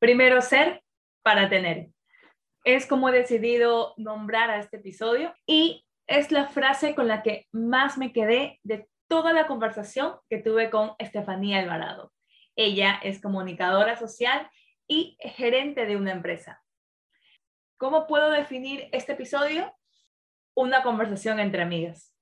Primero ser para tener. Es como he decidido nombrar a este episodio y es la frase con la que más me quedé de toda la conversación que tuve con Estefanía Alvarado. Ella es comunicadora social y gerente de una empresa. ¿Cómo puedo definir este episodio? Una conversación entre amigas,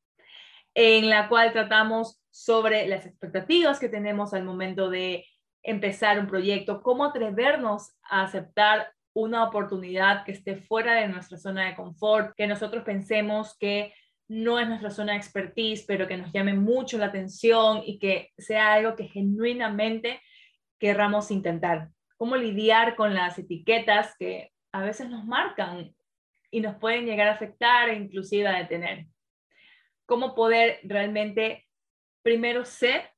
en la cual tratamos sobre las expectativas que tenemos al momento de empezar un proyecto, cómo atrevernos a aceptar una oportunidad que esté fuera de nuestra zona de confort, que nosotros pensemos que no es nuestra zona de expertise, pero que nos llame mucho la atención y que sea algo que genuinamente querramos intentar. Cómo lidiar con las etiquetas que a veces nos marcan y nos pueden llegar a afectar e inclusive a detener. Cómo poder realmente primero ser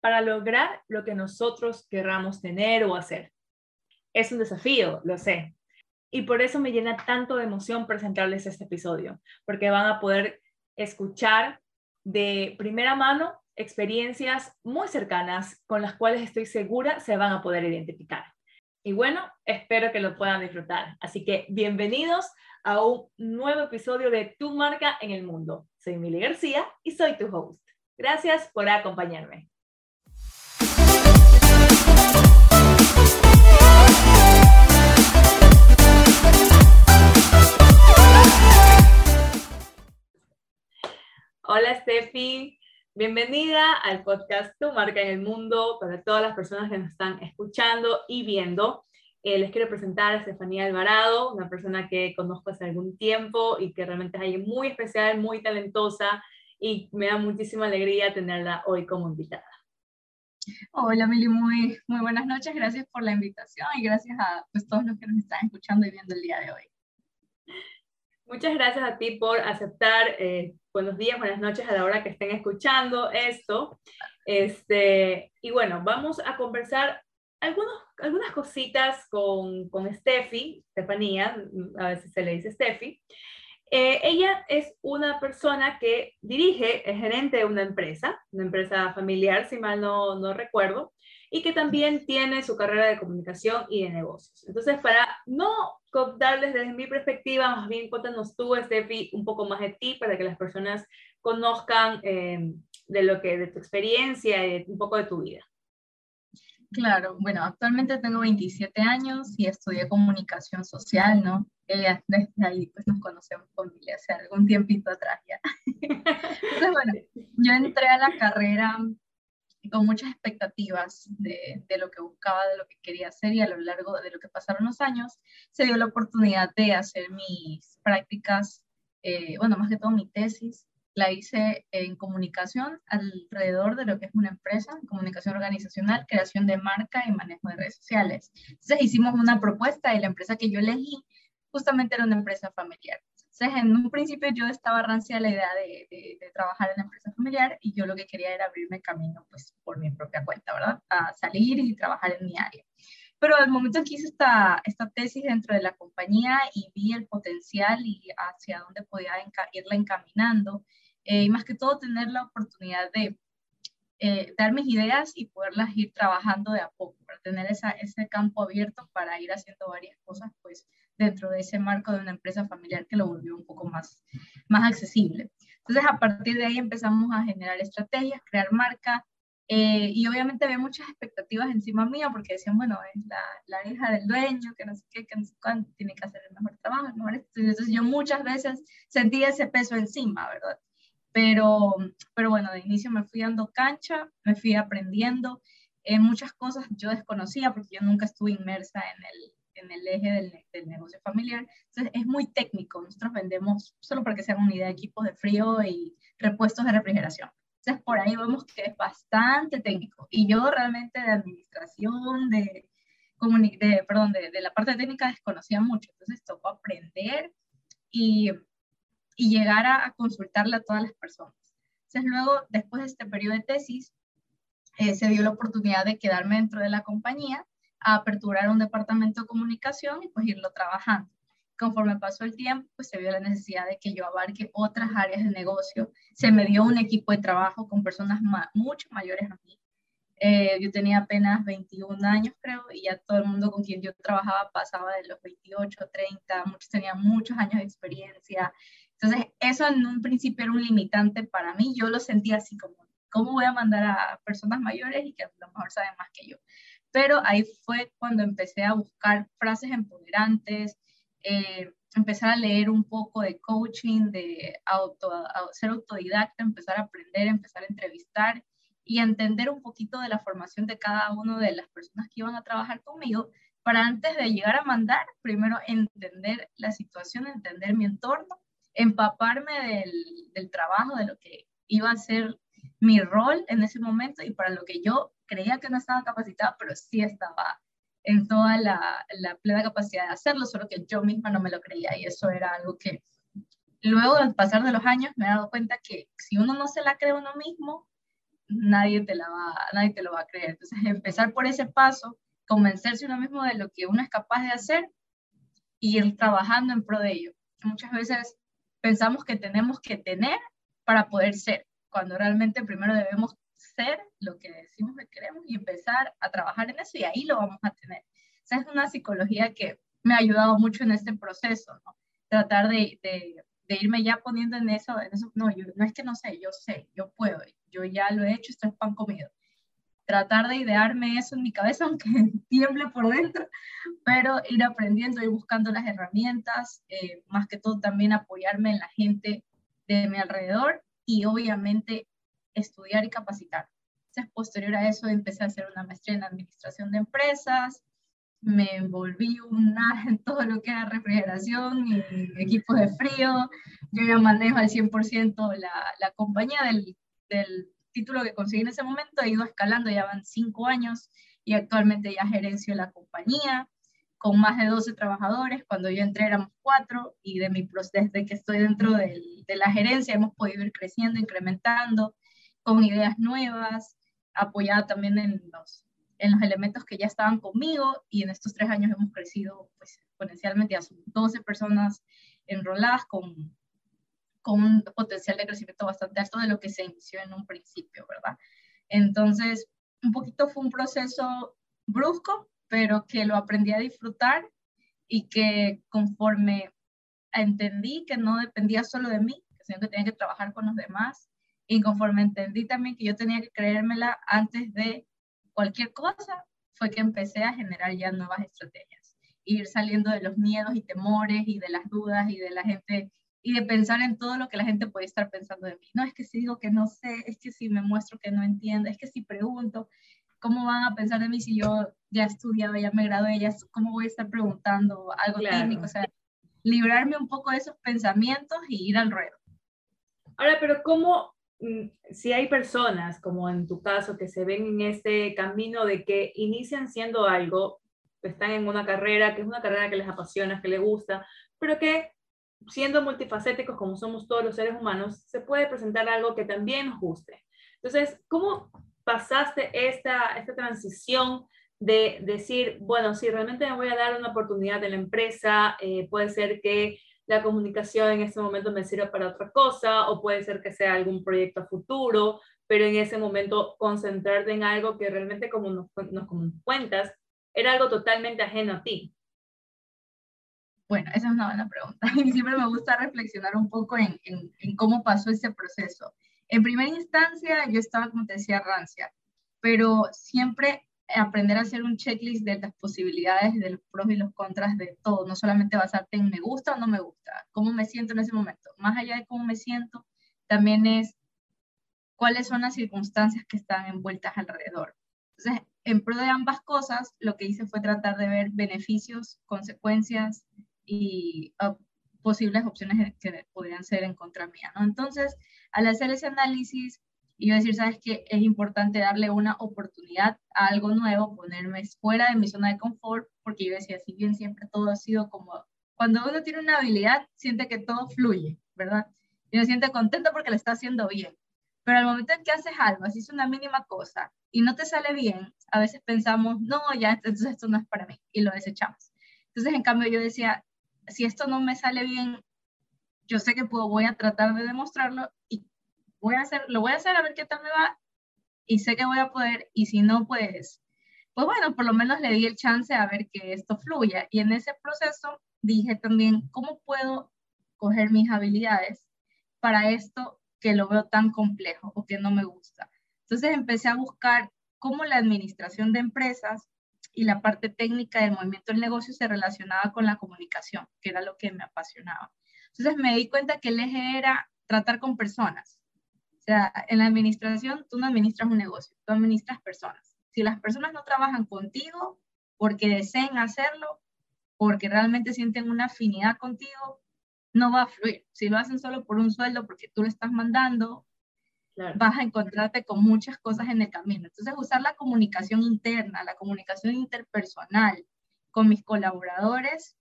para lograr lo que nosotros querramos tener o hacer. Es un desafío, lo sé. Y por eso me llena tanto de emoción presentarles este episodio, porque van a poder escuchar de primera mano experiencias muy cercanas con las cuales estoy segura se van a poder identificar. Y bueno, espero que lo puedan disfrutar. Así que bienvenidos a un nuevo episodio de Tu marca en el mundo. Soy Mili García y soy tu host. Gracias por acompañarme. Hola Steffi, bienvenida al podcast Tu marca en el mundo para todas las personas que nos están escuchando y viendo. Eh, les quiero presentar a Estefanía Alvarado, una persona que conozco hace algún tiempo y que realmente es alguien muy especial, muy talentosa y me da muchísima alegría tenerla hoy como invitada. Hola Mili, muy, muy buenas noches, gracias por la invitación y gracias a pues, todos los que nos están escuchando y viendo el día de hoy. Muchas gracias a ti por aceptar. Eh, buenos días, buenas noches a la hora que estén escuchando esto. Este, y bueno, vamos a conversar algunos, algunas cositas con, con Steffi, Estefanía, a veces se le dice Steffi. Eh, ella es una persona que dirige, es gerente de una empresa, una empresa familiar, si mal no, no recuerdo, y que también tiene su carrera de comunicación y de negocios. Entonces, para no contarles desde mi perspectiva, más bien cuéntanos tú, Steffi, un poco más de ti para que las personas conozcan eh, de lo que, de tu experiencia y un poco de tu vida. Claro, bueno, actualmente tengo 27 años y estudié comunicación social, ¿no? Ella, desde ahí pues nos conocemos familia hace algún tiempito atrás ya. Entonces, bueno, yo entré a la carrera con muchas expectativas de, de, lo que buscaba, de lo que quería hacer y a lo largo de lo que pasaron los años se dio la oportunidad de hacer mis prácticas, eh, bueno, más que todo mi tesis, la hice en comunicación alrededor de lo que es una empresa, comunicación organizacional, creación de marca y manejo de redes sociales. Entonces hicimos una propuesta y la empresa que yo elegí justamente era una empresa familiar. Entonces, en un principio yo estaba rancia la idea de, trabajar en la empresa familiar y yo lo que quería era abrirme camino, pues, por mi propia cuenta, ¿verdad? A salir y trabajar en mi área. Pero al momento que hice esta, esta tesis dentro de la compañía y vi el potencial y hacia dónde podía irla encaminando, eh, y más que todo tener la oportunidad de eh, dar mis ideas y poderlas ir trabajando de a poco, para tener ese campo abierto para ir haciendo varias cosas, pues dentro de ese marco de una empresa familiar que lo volvió un poco más, más accesible. Entonces, a partir de ahí empezamos a generar estrategias, crear marca, eh, y obviamente había muchas expectativas encima mía porque decían, bueno, es la, la, hija del dueño, que no sé qué, que no sé cuánto, tiene que hacer el mejor trabajo, el mejor Entonces yo muchas veces sentía ese peso encima, ¿verdad? Pero, pero bueno, de inicio me fui dando cancha, me fui aprendiendo. en eh, muchas cosas yo desconocía porque yo nunca estuve inmersa en el, en el eje del, del, negocio familiar. Entonces es muy técnico. Nosotros vendemos, solo para que se hagan una idea, equipos de frío y repuestos de refrigeración. Entonces por ahí vemos que es bastante técnico. Y yo realmente de administración, de, de perdón, de, de la parte técnica desconocía mucho. Entonces tocó aprender y, y llegar a, a, consultarle a todas las personas. Entonces luego, después de este periodo de tesis, eh, se dio la oportunidad de quedarme dentro de la compañía a aperturar un departamento de comunicación y pues irlo trabajando. Conforme pasó el tiempo, pues se vio la necesidad de que yo abarque otras áreas de negocio. Se me dio un equipo de trabajo con personas mucho mayores a mí, Eh, yo tenía apenas 21 años, creo, y ya todo el mundo con quien yo trabajaba pasaba de los 28, 30, muchos tenían muchos años de experiencia. Entonces, eso en un principio era un limitante para mí. Yo lo sentía así como, ¿cómo voy a mandar a personas mayores y que a lo mejor saben más que yo? Pero ahí fue cuando empecé a buscar frases empoderantes, eh, empezar a leer un poco de coaching, de auto, ser autodidacta, empezar a aprender, empezar a entrevistar y entender un poquito de la formación de cada una de las personas que iban a trabajar conmigo para antes de llegar a mandar, primero entender la situación, entender mi entorno, empaparme del, del trabajo, de lo que iba a ser mi rol en ese momento y para lo que yo creía que no estaba capacitada, pero sí estaba en toda la, la, plena capacidad de hacerlo, solo que yo misma no me lo creía y eso era algo que luego al pasar de los años me he dado cuenta que si uno no se la cree uno mismo, nadie te, la va, nadie te lo va a creer. Entonces empezar por ese paso, convencerse uno mismo de lo que uno es capaz de hacer y ir trabajando en pro de ello. Muchas veces pensamos que tenemos que tener para poder ser, cuando realmente primero debemos lo que decimos que queremos y empezar a trabajar en eso y ahí lo vamos a tener. Esa es una psicología que me ha ayudado mucho en este proceso, ¿no? Tratar de, de, irme ya poniendo en eso, en eso no, yo, no es que no sé, yo sé, yo puedo, yo ya lo he hecho, esto es pan comido. Tratar de idearme eso en mi cabeza, aunque tiemble por dentro, pero ir aprendiendo, ir buscando las herramientas, eh, más que todo también apoyarme en la gente de mi alrededor y obviamente estudiar y capacitar. Entonces, posterior a eso, empecé a hacer una maestría en administración de empresas, me envolví una, en todo lo que era refrigeración y equipos de frío. Yo ya manejo al 100% la, la compañía del, del, título que conseguí en ese momento. He ido escalando, ya van cinco años y actualmente ya gerencio la compañía con más de 12 trabajadores. Cuando yo entré éramos cuatro y de mi, desde que estoy dentro del, de la gerencia hemos podido ir creciendo, incrementando con ideas nuevas, apoyada también en los, en los elementos que ya estaban conmigo y en estos tres años hemos crecido pues, exponencialmente, son 12 personas enroladas con, con un potencial de crecimiento bastante alto de lo que se inició en un principio, ¿verdad? Entonces, un poquito fue un proceso brusco, pero que lo aprendí a disfrutar y que conforme entendí que no dependía solo de mí, sino que tenía que trabajar con los demás, y conforme entendí también que yo tenía que creérmela antes de cualquier cosa, fue que empecé a generar ya nuevas estrategias. Ir saliendo de los miedos y temores y de las dudas y de la gente y de pensar en todo lo que la gente puede estar pensando de mí. No es que si digo que no sé, es que si me muestro que no entiendo, es que si pregunto, ¿cómo van a pensar de mí si yo ya he estudiado, ya me gradué, ya, cómo voy a estar preguntando algo técnico? O sea, librarme un poco de esos pensamientos y ir al ruedo. Ahora, pero ¿cómo si hay personas, como en tu caso, que se ven en este camino de que inician siendo algo, están en una carrera, que es una carrera que les apasiona, que les gusta, pero que siendo multifacéticos como somos todos los seres humanos, se puede presentar algo que también nos guste. Entonces, ¿cómo pasaste esta, esta transición de decir, bueno, si realmente me voy a dar una oportunidad en la empresa, eh, puede ser que la comunicación en este momento me sirve para otra cosa o puede ser que sea algún proyecto futuro, pero en ese momento concentrarte en algo que realmente como nos, nos cuentas era algo totalmente ajeno a ti. Bueno, esa es una buena pregunta. Y siempre me gusta reflexionar un poco en, en, en, cómo pasó ese proceso. En primera instancia, yo estaba, como te decía, rancia, pero siempre aprender a hacer un checklist de las posibilidades, de los pros y los contras de todo, no solamente basarte en me gusta o no me gusta, cómo me siento en ese momento. Más allá de cómo me siento, también es cuáles son las circunstancias que están envueltas alrededor. Entonces, en pro de ambas cosas, lo que hice fue tratar de ver beneficios, consecuencias y uh, posibles opciones que podrían ser en contra mía, ¿no? Entonces, al hacer ese análisis, y decir, sabes que es importante darle una oportunidad a algo nuevo, ponerme fuera de mi zona de confort, porque yo decía, si bien siempre todo ha sido como, cuando uno tiene una habilidad, siente que todo fluye, ¿verdad? Y uno siente contento porque lo está haciendo bien. Pero al momento en que haces algo, así es una mínima cosa, y no te sale bien, a veces pensamos, no, ya, entonces esto no es para mí, y lo desechamos. Entonces, en cambio, yo decía, si esto no me sale bien, yo sé que puedo, voy a tratar de demostrarlo y voy a hacer, lo voy a hacer a ver qué tal me va y sé que voy a poder y si no, pues, pues bueno, por lo menos le di el chance a ver que esto fluya. Y en ese proceso dije también, ¿cómo puedo coger mis habilidades para esto que lo veo tan complejo o que no me gusta? Entonces empecé a buscar cómo la administración de empresas y la parte técnica del movimiento del negocio se relacionaba con la comunicación, que era lo que me apasionaba. Entonces me di cuenta que el eje era tratar con personas. Sea, en la administración tú no administras un negocio, tú administras personas. Si las personas no trabajan contigo porque deseen hacerlo, porque realmente sienten una afinidad contigo, no va a fluir. Si lo hacen solo por un sueldo, porque tú lo estás mandando, vas a encontrarte con muchas cosas en el camino. Entonces, usar la comunicación interna, la comunicación interpersonal con mis colaboradores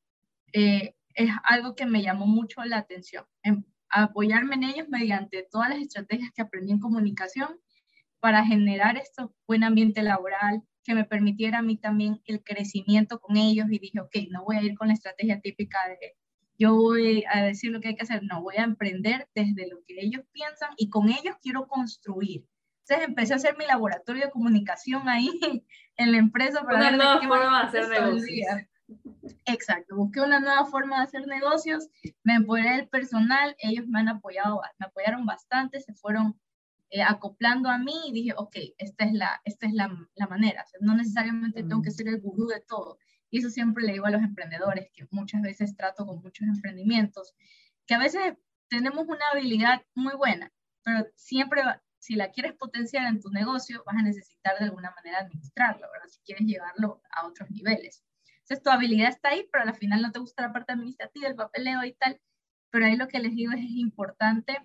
eh, es algo que me llamó mucho la atención. En apoyarme en ellos mediante todas las estrategias que aprendí en comunicación para generar este buen ambiente laboral que me permitiera a mí también el crecimiento con ellos y dije, ok, no voy a ir con la estrategia típica de yo voy a decir lo que hay que hacer, no, voy a emprender desde lo que ellos piensan y con ellos quiero construir. Entonces empecé a hacer mi laboratorio de comunicación ahí en la empresa para una nueva forma hacer negocios. Exacto, busqué una nueva forma de hacer negocios, me empoderé del personal, ellos me han apoyado, me apoyaron bastante, se fueron eh, acoplando a mí y dije, ok, esta es la, esta es la, la manera, no necesariamente tengo que mm. ser el gurú de todo, y eso siempre le digo a los emprendedores, que muchas veces trato con muchos emprendimientos, que a veces tenemos una habilidad muy buena, pero siempre, si la quieres potenciar en tu negocio, vas a necesitar de alguna manera administrarlo, ¿verdad? Si quieres llevarlo a otros niveles. Entonces, tu habilidad está ahí, pero al final no te gusta la parte administrativa, el papeleo y tal. Pero ahí lo que les digo es, es importante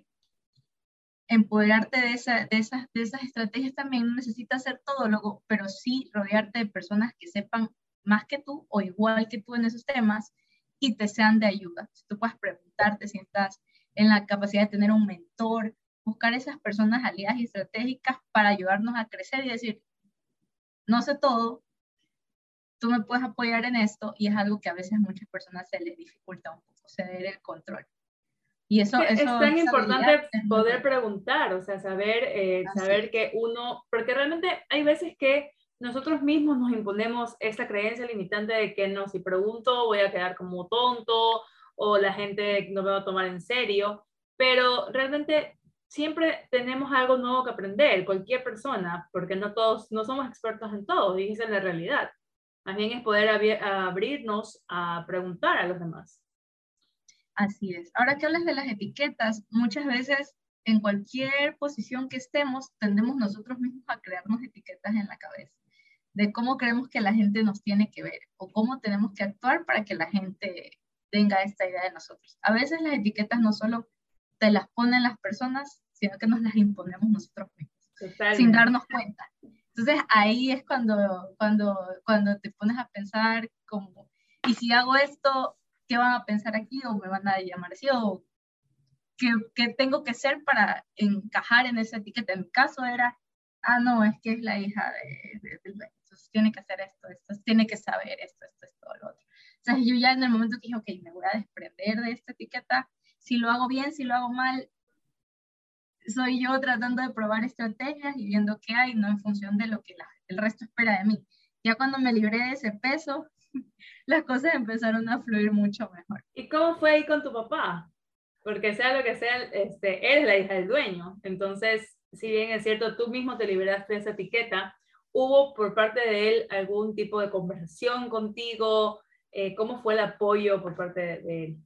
empoderarte de, esa, de, esas, de esas estrategias también. No necesitas ser todólogo, pero sí rodearte de personas que sepan más que tú o igual que tú en esos temas y te sean de ayuda. Si tú puedes preguntarte si estás en la capacidad de tener un mentor, buscar esas personas aliadas y estratégicas para ayudarnos a crecer y decir, no sé todo, tú me puedes apoyar en esto y es algo que a veces a muchas personas se les dificulta un poco, ceder el control. Y eso, es, tan importante poder preguntar, o sea, saber, eh, saber que uno, porque realmente hay veces que nosotros mismos nos imponemos esta creencia limitante de que no, si pregunto voy a quedar como tonto o la gente no me va a tomar en serio, pero realmente siempre tenemos algo nuevo que aprender, cualquier persona, porque no todos, no somos expertos en todo, y esa es la realidad. Más bien es poder abrirnos a preguntar a los demás. Así es. Ahora que hablas de las etiquetas, muchas veces en cualquier posición que estemos, tendemos nosotros mismos a crearnos etiquetas en la cabeza de cómo creemos que la gente nos tiene que ver o cómo tenemos que actuar para que la gente tenga esta idea de nosotros. A veces las etiquetas no solo te las ponen las personas, sino que nos las imponemos nosotros mismos, sin darnos cuenta. Entonces ahí es cuando, cuando, cuando te pones a pensar como, ¿y si hago esto, qué van a pensar aquí? ¿O me van a llamar así? ¿O qué, qué tengo que hacer para encajar en esa etiqueta? En mi caso era, ah, no, es que es la hija de, de, entonces tiene que hacer esto, esto, tiene que saber esto, esto, esto, lo otro. Sea, yo ya en el momento que dije, ok, me voy a desprender de esta etiqueta, si lo hago bien, si lo hago mal, soy yo tratando de probar estrategias y viendo qué hay, no en función de lo que el resto espera de mí. Ya cuando me libré de ese peso, las cosas empezaron a fluir mucho mejor. ¿Y cómo fue ahí con tu papá? Porque sea lo que sea, este, él es la hija del dueño. Entonces, si bien es cierto, tú mismo te liberaste de esa etiqueta, ¿hubo por parte de él algún tipo de conversación contigo? Eh, ¿Cómo fue el apoyo por parte de él?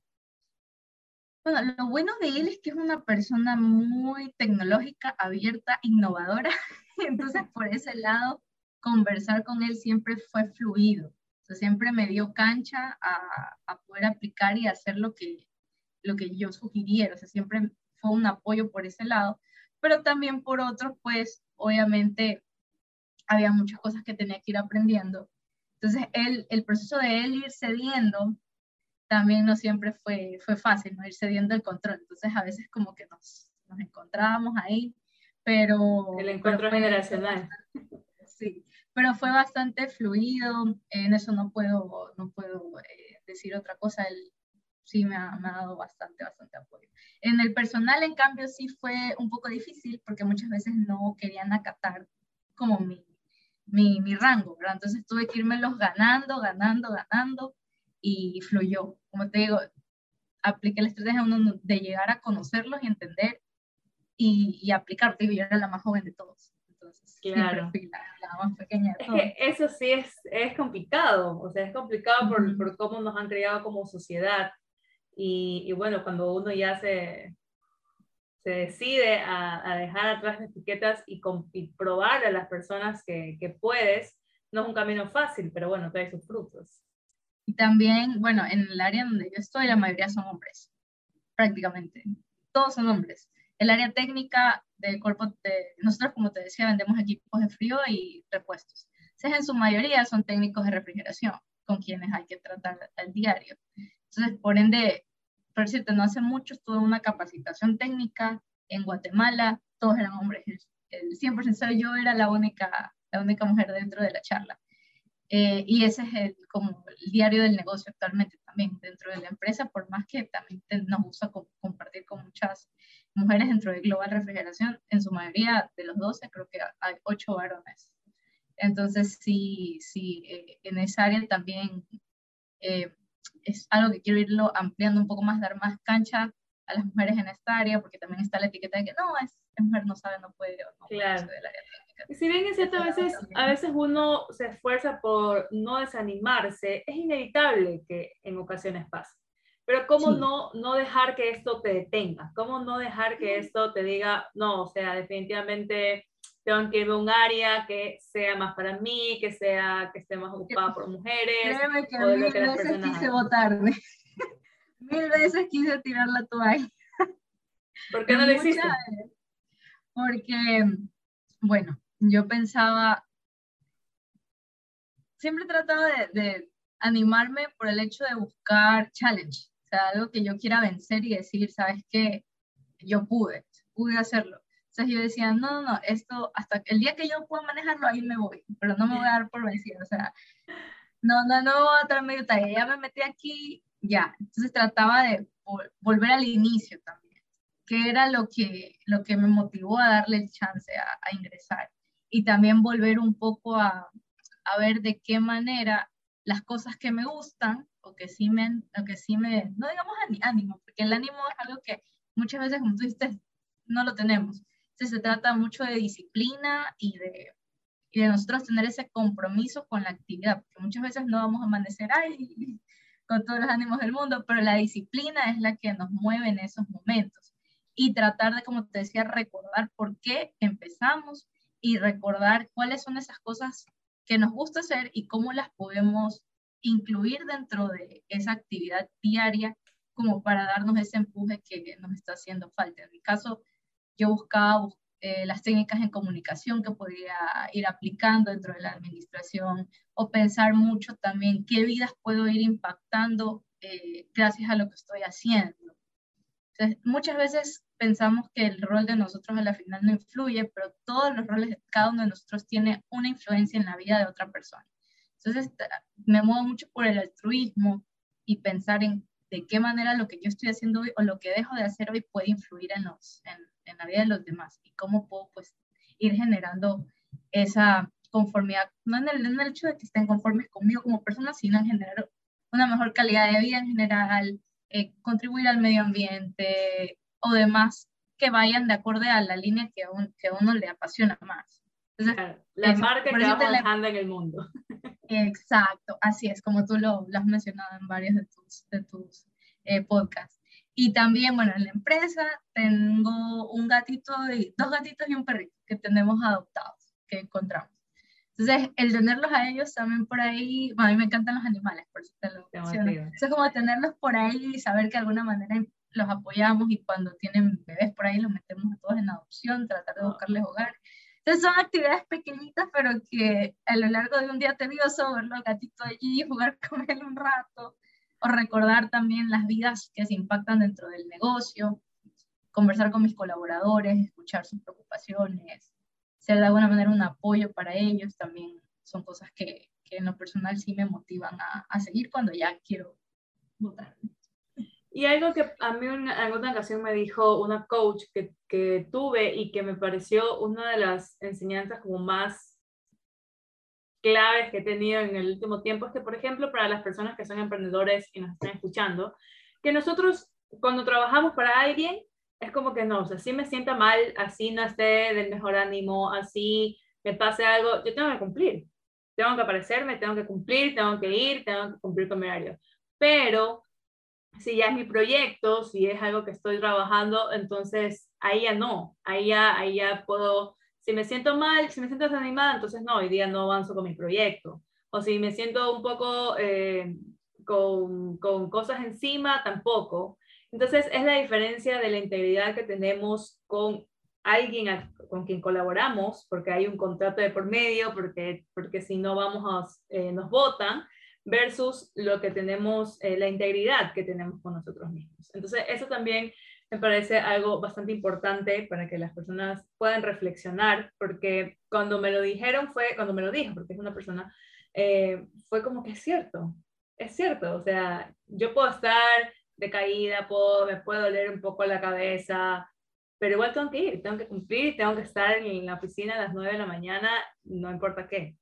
Bueno, lo bueno de él es que es una persona muy tecnológica, abierta, innovadora. Entonces, por ese lado, conversar con él siempre fue fluido. Siempre me dio cancha a, poder aplicar y hacer lo que, yo sugiriera. Siempre fue un apoyo por ese lado. Pero también por otro, pues, obviamente, había muchas cosas que tenía que ir aprendiendo. Entonces, él, el proceso de él ir cediendo también no siempre fue, fue fácil, ¿no? Ir cediendo el control. Entonces, a veces como que nos, nos encontrábamos ahí, pero... El encuentro generacional. Sí, pero fue bastante fluido, en eso no puedo, no puedo eh, decir otra cosa, él sí me ha, me ha, dado bastante, bastante apoyo. En el personal, en cambio, sí fue un poco difícil porque muchas veces no querían acatar como mi, mi, mi rango, ¿verdad? Entonces tuve que irme los ganando, ganando, ganando y fluyó. Como te digo, apliqué la estrategia de llegar a conocerlos y entender y, y aplicar. Te digo, yo era la más joven de todos. Entonces, claro. fui la, más pequeña de todos. Es que eso sí es, es complicado, o sea, es complicado por, por cómo nos han criado como sociedad. Y, y, bueno, cuando uno ya se, se decide a, a dejar atrás las etiquetas y, y probar a las personas que, que puedes, no es un camino fácil, pero bueno, trae sus frutos. Y también, bueno, en el área donde yo estoy, la mayoría son hombres, prácticamente. Todos son hombres. El área técnica del cuerpo, de, nosotros, como te decía, vendemos equipos de frío y repuestos. Entonces, en su mayoría son técnicos de refrigeración, con quienes hay que tratar al diario. Entonces, por ende, por decirte, no hace mucho estuve en una capacitación técnica en Guatemala, todos eran hombres, el 100% yo era la única, la única mujer dentro de la charla. Eh, y ese es el, como el diario del negocio actualmente también dentro de la empresa, por más que también nos gusta compartir con muchas mujeres dentro de Global Refrigeración, en su mayoría de los 12 creo que hay 8 varones. Entonces sí, sí, eh, en esa área también eh, es algo que quiero irlo ampliando un poco más, dar más cancha a las mujeres en esta área, porque también está la etiqueta de que no, es, mujer, no sabe, no puede, o no claro. técnica. Si bien es cierto, a veces, a veces uno se esfuerza por no desanimarse, es inevitable que en ocasiones pase. Pero ¿cómo no, no dejar que esto te detenga? ¿Cómo no dejar que esto te diga, no, o sea, definitivamente tengo que ir a un área que sea más para mí, que sea que esté más ocupada por mujeres. Créeme que mil veces quise votarme. mil veces quise tirar la toalla. ¿Por qué no lo hiciste? Porque, bueno, yo pensaba, siempre he tratado de, animarme por el hecho de buscar challenge, o sea, algo que yo quiera vencer y decir, ¿sabes qué? Yo pude, pude hacerlo. Entonces yo decía, no, no, no, esto, hasta el día que yo pueda manejarlo, ahí me voy, pero no me voy a dar por vencida, o sea, no, no, no voy a estar medio talla, ya me metí aquí, ya. Entonces trataba de volver al inicio también, que era lo que, lo que me motivó a darle el chance a, a ingresar. Y también volver un poco a, a, ver de qué manera las cosas que me gustan, o que sí me, o que sí me, no digamos ánimo, porque el ánimo es algo que muchas veces, como tú dices, no lo tenemos se trata mucho de disciplina y de, y de nosotros tener ese compromiso con la actividad, porque muchas veces no vamos a amanecer ahí con todos los ánimos del mundo, pero la disciplina es la que nos mueve en esos momentos. Y tratar de, como te decía, recordar por qué empezamos y recordar cuáles son esas cosas que nos gusta hacer y cómo las podemos incluir dentro de esa actividad diaria como para darnos ese empuje que nos está haciendo falta. En mi caso, yo buscaba eh, las técnicas en comunicación que podía ir aplicando dentro de la administración o pensar mucho también qué vidas puedo ir impactando eh, gracias a lo que estoy haciendo. Entonces, muchas veces pensamos que el rol de nosotros a la final no influye, pero todos los roles de cada uno de nosotros tiene una influencia en la vida de otra persona. Entonces, me muevo mucho por el altruismo y pensar en de qué manera lo que yo estoy haciendo hoy o lo que dejo de hacer hoy puede influir en, los, en, en la vida de los demás y cómo puedo pues ir generando esa conformidad, no en el, en el hecho de que estén conformes conmigo como persona, sino en generar una mejor calidad de vida en general, eh, contribuir al medio ambiente o demás que vayan de acuerdo a la línea que a, que uno le apasiona más. la marca que vamos dejando en el mundo. Exacto, así es, como tú lo, lo has mencionado en varios de tus, de tus eh, podcasts. Y también, bueno, en la empresa tengo un gatito, y, dos gatitos y un perrito que tenemos adoptados, que encontramos. Entonces, el tenerlos a ellos también por ahí, bueno, a mí me encantan los animales, por eso te lo menciono. Entonces, como tenerlos por ahí y saber que de alguna manera los apoyamos y cuando tienen bebés por ahí los metemos a todos en adopción, tratar de buscarles hogar. Entonces son actividades pequeñitas, pero que a lo largo de un día tedioso, verlo al gatito allí, jugar con él un rato, o recordar también las vidas que se impactan dentro del negocio, conversar con mis colaboradores, escuchar sus preocupaciones, ser de alguna manera un apoyo para ellos, también son cosas que, que en lo personal sí me motivan a, a seguir cuando ya quiero votar. Y algo que a mí en alguna ocasión me dijo una coach que, que tuve y que me pareció una de las enseñanzas como más claves que he tenido en el último tiempo es que, por ejemplo, para las personas que son emprendedores y nos están escuchando, que nosotros cuando trabajamos para alguien, es como que no, o sea, si me sienta mal, así no esté del mejor ánimo, así me pase algo, yo tengo que cumplir. Tengo que aparecerme, tengo que cumplir, tengo que ir, tengo que cumplir con mi horario. Pero si ya es mi proyecto, si es algo que estoy trabajando, entonces ahí ya no, ahí ya, ahí ya puedo, si me siento mal, si me siento desanimada, entonces no, hoy día no avanzo con mi proyecto. O si me siento un poco eh, con, con cosas encima, tampoco. Entonces es la diferencia de la integridad que tenemos con alguien con quien colaboramos, porque hay un contrato de por medio, porque, porque si no vamos a, eh, nos votan, versus lo que tenemos, eh, la integridad que tenemos con nosotros mismos. Entonces, eso también me parece algo bastante importante para que las personas puedan reflexionar, porque cuando me lo dijeron fue, cuando me lo dijo, porque es una persona, eh, fue como que es cierto, es cierto, o sea, yo puedo estar decaída, puedo, me puede doler un poco la cabeza, pero igual tengo que ir, tengo que cumplir, tengo que estar en la oficina a las 9 de la mañana, no importa qué.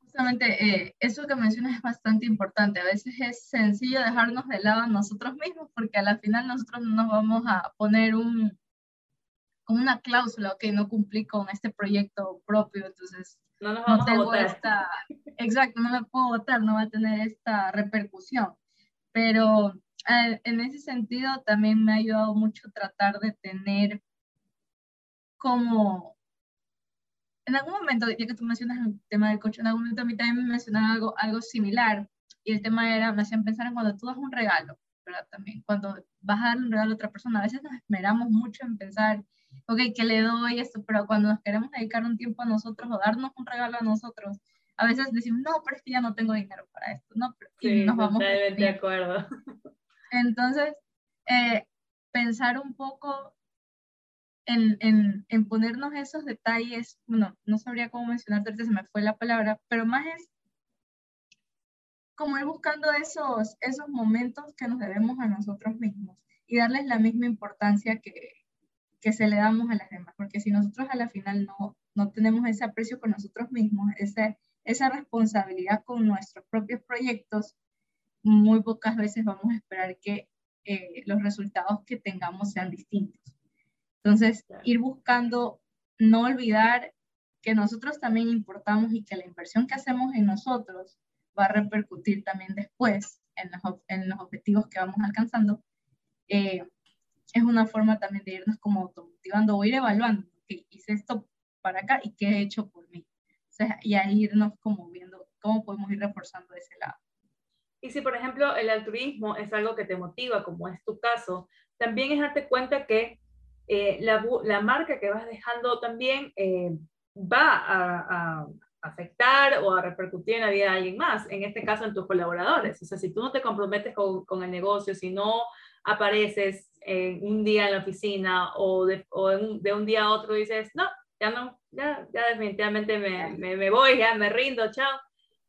Justamente eh, eso que mencionas es bastante importante. A veces es sencillo dejarnos de lado a nosotros mismos porque a la final nosotros no nos vamos a poner un, como una cláusula, que no cumplí con este proyecto propio, entonces no, nos vamos tengo a esta, exacto, no me puedo votar, no va a tener esta repercusión. Pero eh, en ese sentido también me ha ayudado mucho tratar de tener como, en algún momento, ya que tú mencionas el tema del coche, en algún momento a mí también me mencionaron algo, algo similar y el tema era, me hacían pensar en cuando tú das un regalo, ¿verdad? También, cuando vas a dar un regalo a otra persona, a veces nos esmeramos mucho en pensar, ok, ¿qué le doy esto? Pero cuando nos queremos dedicar un tiempo a nosotros o darnos un regalo a nosotros, a veces decimos, no, pero es que ya no tengo dinero para esto, ¿no? sí, nos vamos de acuerdo. Entonces, eh, pensar un poco en, en, en, ponernos esos detalles, bueno, no sabría cómo mencionarte, se me fue la palabra, pero más es como ir buscando esos, esos momentos que nos debemos a nosotros mismos y darles la misma importancia que, que se le damos a las demás, porque si nosotros a la final no, no tenemos ese aprecio con nosotros mismos, ese, esa responsabilidad con nuestros propios proyectos, muy pocas veces vamos a esperar que eh, los resultados que tengamos sean distintos. Entonces, ir buscando, no olvidar que nosotros también importamos y que la inversión que hacemos en nosotros va a repercutir también después en los, en los objetivos que vamos alcanzando, eh, es una forma también de irnos como automotivando o ir evaluando, que hice esto para acá y qué he hecho por mí. Y ahí irnos como viendo cómo podemos ir reforzando ese lado. Y si, por ejemplo, el altruismo es algo que te motiva, como es tu caso, también es darte cuenta que eh, la, la, marca que vas dejando también eh, va a, afectar o a repercutir en la vida de alguien más, en este caso en tus colaboradores. O sea, si tú no te comprometes con, con el negocio, si no apareces un día en la oficina o, de, o de, un día a otro dices, no, ya no, ya, ya definitivamente me, me, me voy, ya me rindo, chao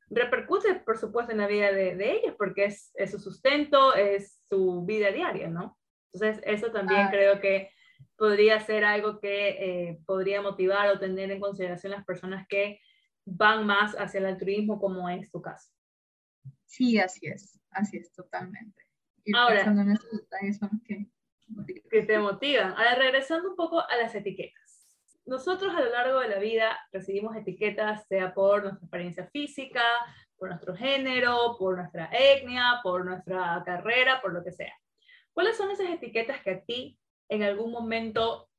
repercute, por supuesto, en la vida de, de ellos, porque es, es, su sustento, es su vida diaria, ¿no? Entonces, eso también creo que podría ser algo que eh, podría motivar o tener en consideración las personas que van más hacia el altruismo, como es tu caso. Sí, así es, así es, totalmente. Ahora, que, que te motivan. Ahora, regresando un poco a las etiquetas nosotros a lo largo de la vida recibimos etiquetas, sea por nuestra apariencia física, por nuestro género, por nuestra etnia, por nuestra carrera, por lo que sea. ¿Cuáles son esas etiquetas que a ti en algún momento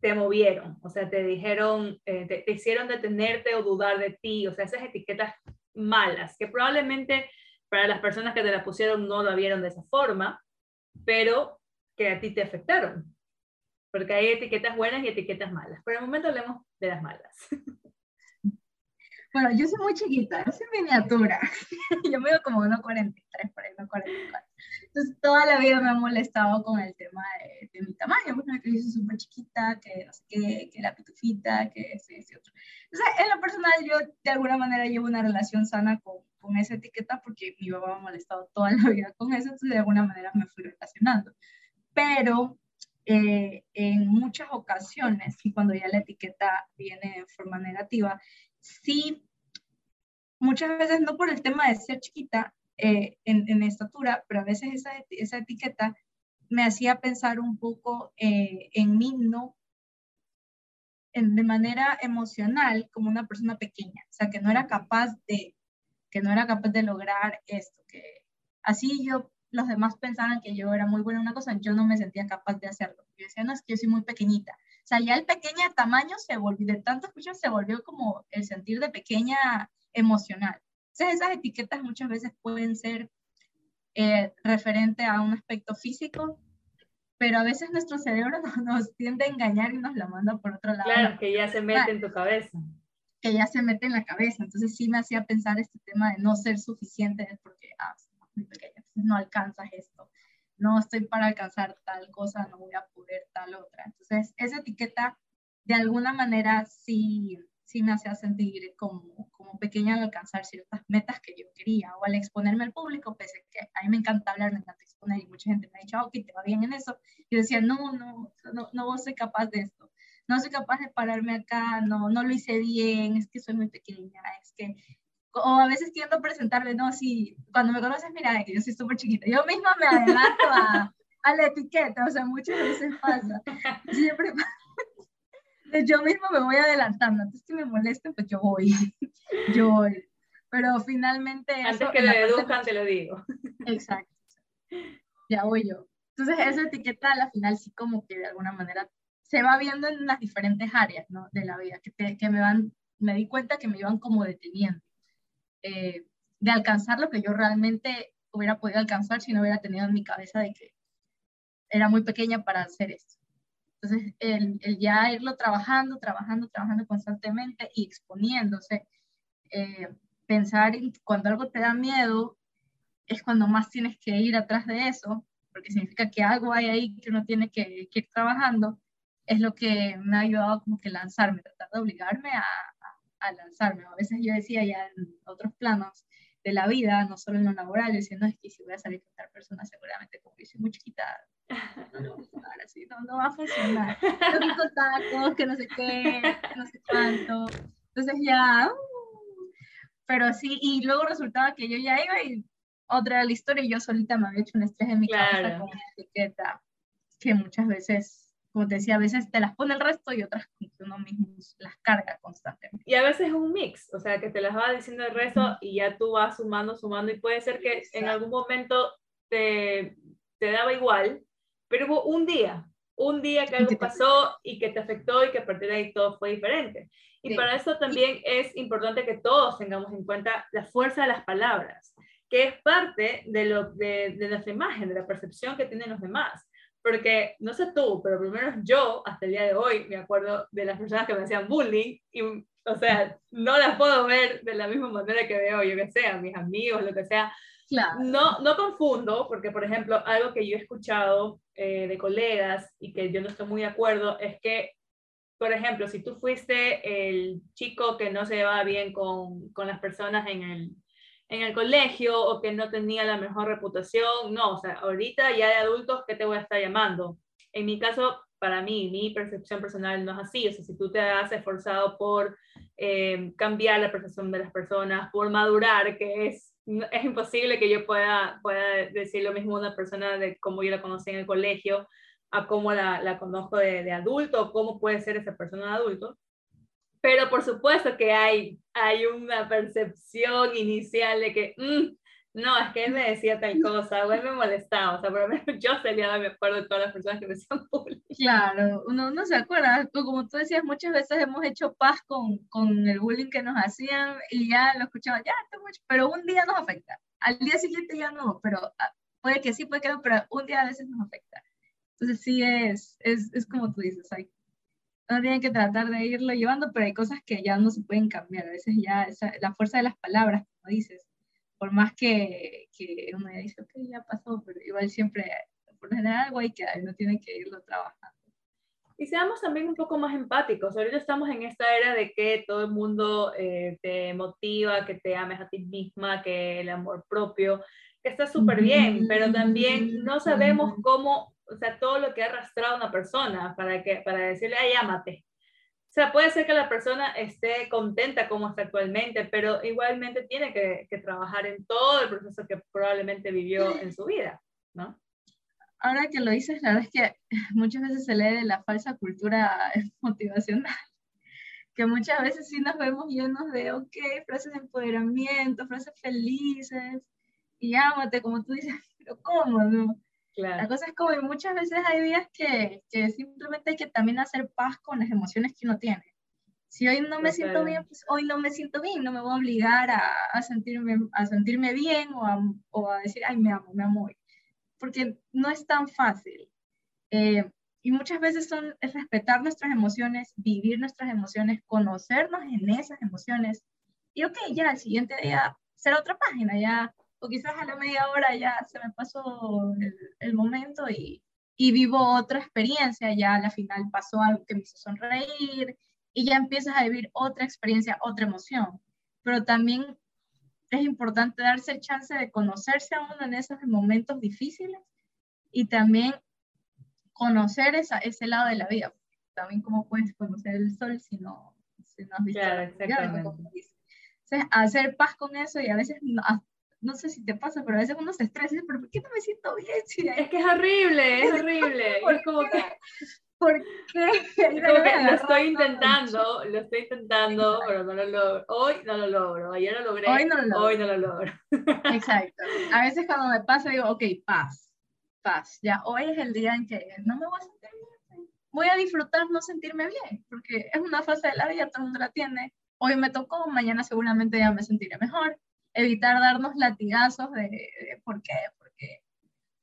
te movieron? O sea, te dijeron, eh, te, te, hicieron detenerte o dudar de ti, o sea, esas etiquetas malas, que probablemente para las personas que te las pusieron no la vieron de esa forma, pero que a ti te afectaron porque hay etiquetas buenas y etiquetas malas. Por el momento hablemos de las malas. Bueno, yo soy muy chiquita, yo soy miniatura. yo veo como 1,43 por ahí, 1,44. Entonces, toda la vida me ha molestado con el tema de, mi tamaño. Bueno, que yo soy súper chiquita, que no sé qué, que la pitufita, que ese, ese otro. Entonces, en lo personal, yo de alguna manera llevo una relación sana con, con esa etiqueta porque mi papá me ha molestado toda la vida con eso, entonces de alguna manera me fui relacionando. Pero eh, en muchas ocasiones, y cuando ya la etiqueta viene en forma negativa, sí, muchas veces no por el tema de ser chiquita eh, en, estatura, pero a veces esa, esa etiqueta me hacía pensar un poco eh, en mí, no de manera emocional como una persona pequeña, o sea, que no era capaz de, que no era capaz de lograr esto, que así yo, los demás pensaban que yo era muy buena en una cosa, yo no me sentía capaz de hacerlo. Yo decía, no, es que yo soy muy pequeñita. O sea, ya el pequeño tamaño se volvió, de tanto escuchar, se volvió como el sentir de pequeña emocional. Entonces, esas etiquetas muchas veces pueden ser eh, referente a un aspecto físico, pero a veces nuestro cerebro nos, tiende a engañar y nos la manda por otro lado. Claro, que ya se mete en tu cabeza. Que ya se mete en la cabeza. Entonces sí me hacía pensar este tema de no ser suficiente porque, ah, muy pequeña, no alcanzas esto. No estoy para alcanzar tal cosa, no voy a poder tal otra. Entonces, esa etiqueta de alguna manera sí, sí me hacía sentir como, como pequeña al alcanzar ciertas metas que yo quería o al exponerme al público, pese que a mí me encanta hablar, me encanta exponer y mucha gente me ha dicho, ah, ok, te va bien en eso. Y decía, no, no, no, no soy capaz de esto. No soy capaz de pararme acá, no, no lo hice bien, es que soy muy pequeña, es que o a veces tiendo a presentarme, no, si cuando me conoces, mira, que yo soy súper chiquita, yo misma me adelanto a, a, la etiqueta, o sea, muchas veces pasa, siempre yo mismo me voy adelantando, entonces si me molesta, pues yo voy, yo voy. Pero finalmente... Antes que le educan, te lo digo. Exacto. Ya voy yo. Entonces esa etiqueta a la final sí como que de alguna manera se va viendo en las diferentes áreas ¿no? de la vida, que, que me van, me di cuenta que me iban como deteniendo eh, de alcanzar lo que yo realmente hubiera podido alcanzar si no hubiera tenido en mi cabeza de que era muy pequeña para hacer esto. Entonces, el, el, ya irlo trabajando, trabajando, trabajando constantemente y exponiéndose, eh, pensar en cuando algo te da miedo, es cuando más tienes que ir atrás de eso, porque significa que algo hay ahí que uno tiene que, ir trabajando, es lo que me ha ayudado como que lanzarme, tratar de obligarme a, a, lanzarme. A veces yo decía ya en otros planos de la vida, no solo en lo laboral, diciendo es que si voy a salir con tal persona, seguramente como que soy muy chiquita, no, va a funcionar. No tacos, que no sé qué, no sé cuánto. Entonces ya, uh, pero sí, y luego resultaba que yo ya iba y otra la historia y yo solita me había hecho un estrés en mi cabeza con una etiqueta que muchas veces, como te decía, a veces te las pone el resto y otras uno mismo las carga constantemente. Y a veces es un mix, o sea, que te las va diciendo el resto y ya tú vas sumando, sumando y puede ser que en algún momento te, te daba igual, pero hubo un día, un día que algo pasó y que te afectó y que a partir de ahí todo fue diferente. Y para eso también es importante que todos tengamos en cuenta la fuerza de las palabras, que es parte de, lo, de, de imagen, de la percepción que tienen los demás. Porque, no sé tú, pero primero yo, hasta el día de hoy, me acuerdo de las personas que me hacían bullying y, o sea, no las puedo ver de la misma manera que veo, yo que sé, a mis amigos, lo que sea, no, no confundo, porque por ejemplo, algo que yo he escuchado eh, de colegas y que yo no estoy muy de acuerdo es que, por ejemplo, si tú fuiste el chico que no se llevaba bien con, con las personas en el, en el colegio o que no tenía la mejor reputación, no, o sea, ahorita ya de adultos, ¿qué te voy a estar llamando? En mi caso, para mí, mi percepción personal no es así, o sea, si tú te has esforzado por eh, cambiar la percepción de las personas, por madurar, que es es imposible que yo pueda, pueda decir lo mismo a una persona de cómo yo la conocí en el colegio a cómo la, la conozco de, de, adulto, cómo puede ser esa persona de adulto. Pero por supuesto que hay, hay una percepción inicial de que, mm, no, es que él me decía tal cosa, o él me molestaba, o sea, por lo menos yo salía me acuerdo de todas las personas que me decían bullying. Claro, uno no se acuerda, como tú decías, muchas veces hemos hecho paz con, con el bullying que nos hacían y ya lo escuchaba, ya, pero un día nos afecta, al día siguiente ya no, pero ah, puede que sí, puede que no, pero un día a veces nos afecta. Entonces sí es, es, es como tú dices, hay, uno tiene que tratar de irlo llevando, pero hay cosas que ya no se pueden cambiar, a veces ya esa, la fuerza de las palabras, como dices, por más que, que uno dice, ok, ya pasó, pero igual siempre, por general, algo hay que uno tiene que irlo trabajando. Y seamos también un poco más empáticos. Ahorita estamos en esta era de que todo el mundo eh, te motiva, que te ames a ti misma, que el amor propio, que está súper bien, pero también no sabemos cómo, o sea, todo lo que ha arrastrado una persona para, que, para decirle, ay, ámate. O sea, puede ser que la persona esté contenta como está actualmente, pero igualmente tiene que, que trabajar en todo el proceso que probablemente vivió en su vida, ¿no? Ahora que lo dices, la verdad es que muchas veces se lee de la falsa cultura motivacional, que muchas veces sí nos vemos llenos de, ok, frases de empoderamiento, frases felices, y ámate, como tú dices, pero ¿cómo? No? La cosa es como muchas veces hay días que, que, simplemente hay que también hacer paz con las emociones que uno tiene. Si hoy no me siento bien, pues hoy no me siento bien, no me voy a obligar a, a sentirme, a sentirme bien o a, o a, decir, ay, me amo, me amo hoy. Porque no es tan fácil. Eh, y muchas veces son, es respetar nuestras emociones, vivir nuestras emociones, conocernos en esas emociones. Y ok, ya el siguiente día será otra página, ya o quizás a la media hora ya se me pasó el, momento y, y, vivo otra experiencia, ya a la final pasó algo que me hizo sonreír y ya empiezas a vivir otra experiencia, otra emoción. Pero también es importante darse el chance de conocerse a uno en esos momentos difíciles y también conocer esa, ese lado de la vida. También cómo puedes conocer el sol si no, si no has visto claro, exactamente. hacer paz con eso y a veces no sé si te pasa, pero a veces uno se estresa y dice, pero ¿por qué no me siento bien? es que es horrible, es horrible. es como que... ¿Por qué? lo estoy intentando, lo estoy intentando, pero no lo logro. Hoy no lo logro, ayer lo logré, hoy no lo logro. Hoy no lo logro. Exacto. A veces cuando me pasa digo, ok, paz, paz. Ya hoy es el día en que no me voy a sentir bien. Voy a disfrutar no sentirme bien, porque es una fase de la vida, todo el mundo la tiene. Hoy me tocó, mañana seguramente ya me sentiré mejor evitar darnos latigazos de, por qué, porque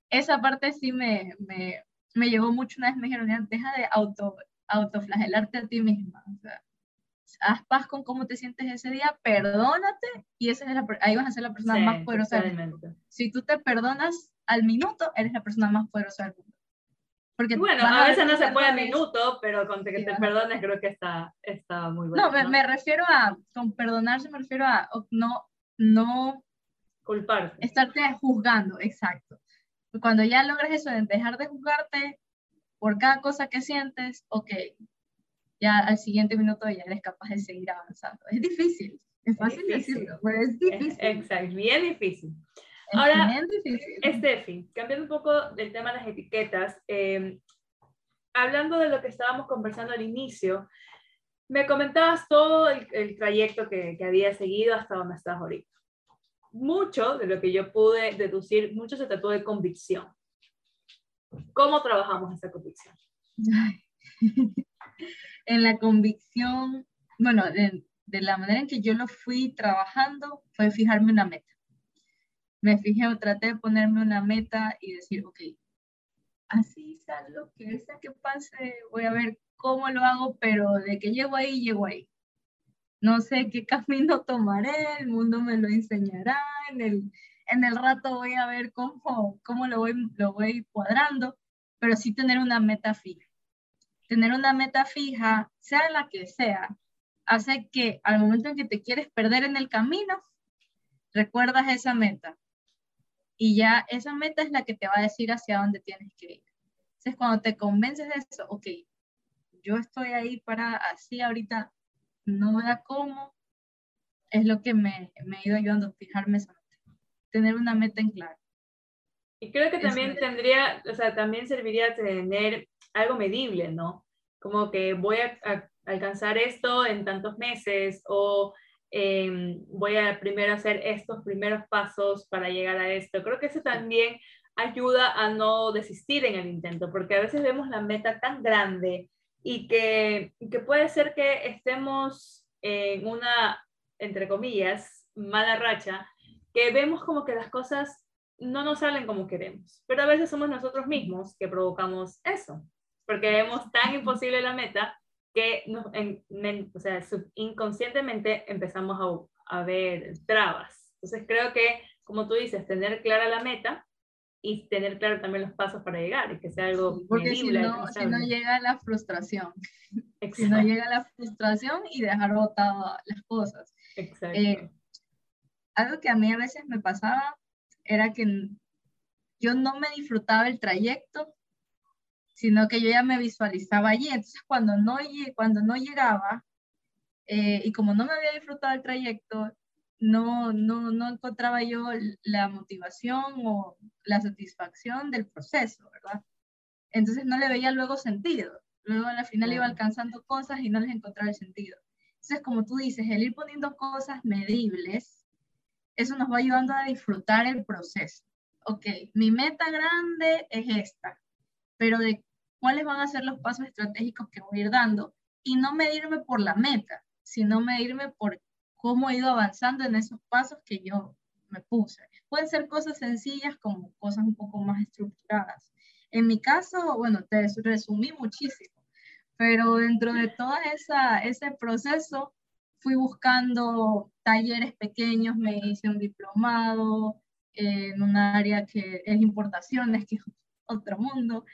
esa parte sí me, me, me llevó mucho. Una vez me dijeron, deja de auto, autoflagelarte a ti misma. O sea, haz paz con cómo te sientes ese día, perdónate y esa es la, ahí vas a ser la persona más poderosa del mundo. Si tú te perdonas al minuto, eres la persona más poderosa del mundo. Porque bueno, a, veces no se puede al minuto, pero con que te perdones creo que está, está muy bueno. No, me, me, refiero a, con perdonarse me refiero a no no culparte. Estarte juzgando, exacto. Cuando ya logres eso de dejar de juzgarte por cada cosa que sientes, ok, ya al siguiente minuto ya eres capaz de seguir avanzando. Es difícil, es fácil decirlo, pero es difícil. Exacto, bien difícil. Ahora, bien difícil. Steffi, cambiando un poco del tema de las etiquetas, eh, hablando de lo que estábamos conversando al inicio, me comentabas todo el, trayecto que, que había seguido hasta donde estás ahorita. Mucho de lo que yo pude deducir, mucho se trató de convicción. ¿Cómo trabajamos esa convicción? en la convicción, bueno, de, de, la manera en que yo lo fui trabajando fue fijarme una meta. Me fijé, traté de ponerme una meta y decir, ok, así sea lo que sea que pase, voy a ver cómo lo hago, pero de que llego ahí, llego ahí. No sé qué camino tomaré, el mundo me lo enseñará, en el, en el rato voy a ver cómo, cómo lo, voy, lo voy cuadrando, pero sí tener una meta fija. Tener una meta fija, sea la que sea, hace que al momento en que te quieres perder en el camino, recuerdas esa meta. Y ya esa meta es la que te va a decir hacia dónde tienes que ir. Entonces, cuando te convences de eso, ok, yo estoy ahí para así ahorita, no me da cómo, es lo que me, me ha ido ayudando a fijarme esa tener una meta en claro. Y creo que también tendría, o sea, también serviría tener algo medible, ¿no? Como que voy a, alcanzar esto en tantos meses o em, voy a primero hacer estos primeros pasos para llegar a esto. Creo que eso también ayuda a no desistir en el intento, porque a veces vemos la meta tan grande y que, que puede ser que estemos en una, entre comillas, mala racha, que vemos como que las cosas no nos salen como queremos, pero a veces somos nosotros mismos que provocamos eso, porque vemos tan imposible la meta que nos, o sea, inconscientemente empezamos a, a ver trabas. Entonces creo que, como tú dices, tener clara la meta y tener claro también los pasos para llegar y que sea algo porque si no, si no llega la frustración si no llega la frustración y dejar botado las cosas Exacto. Eh, algo que a mí a veces me pasaba era que yo no me disfrutaba el trayecto sino que yo ya me visualizaba allí. Entonces, cuando no, cuando no llegaba, eh, y como no me había disfrutado el trayecto, no, no, no encontraba yo la motivación o la satisfacción del proceso, ¿verdad? Entonces no le veía luego sentido. Luego al final iba alcanzando cosas y no les encontraba el sentido. Entonces, como tú dices, el ir poniendo cosas medibles, eso nos va ayudando a disfrutar el proceso. Ok, mi meta grande es esta, pero de cuáles van a ser los pasos estratégicos que voy a ir dando y no medirme por la meta, sino medirme por cómo he ido avanzando en esos pasos que yo me puse. Pueden ser cosas sencillas como cosas un poco más estructuradas. En mi caso, bueno, te resumí muchísimo, pero dentro de todo ese proceso fui buscando talleres pequeños, me hice un diplomado en un área que es importaciones, que es otro mundo.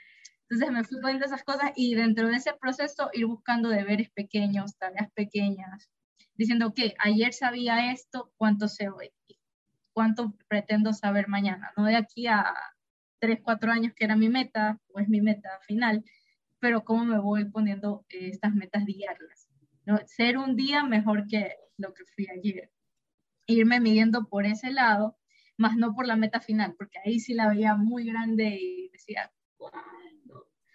Entonces me fui poniendo esas cosas y dentro de ese proceso ir buscando deberes pequeños, tareas pequeñas, diciendo, ok, ayer sabía esto, ¿cuánto sé hoy? ¿Cuánto pretendo saber mañana? No de aquí a tres, cuatro años que era mi meta, o es mi meta final, pero cómo me voy poniendo eh, estas metas diarias. ¿no? Ser un día mejor que lo que fui ayer. Irme midiendo por ese lado, más no por la meta final, porque ahí sí la veía muy grande y decía,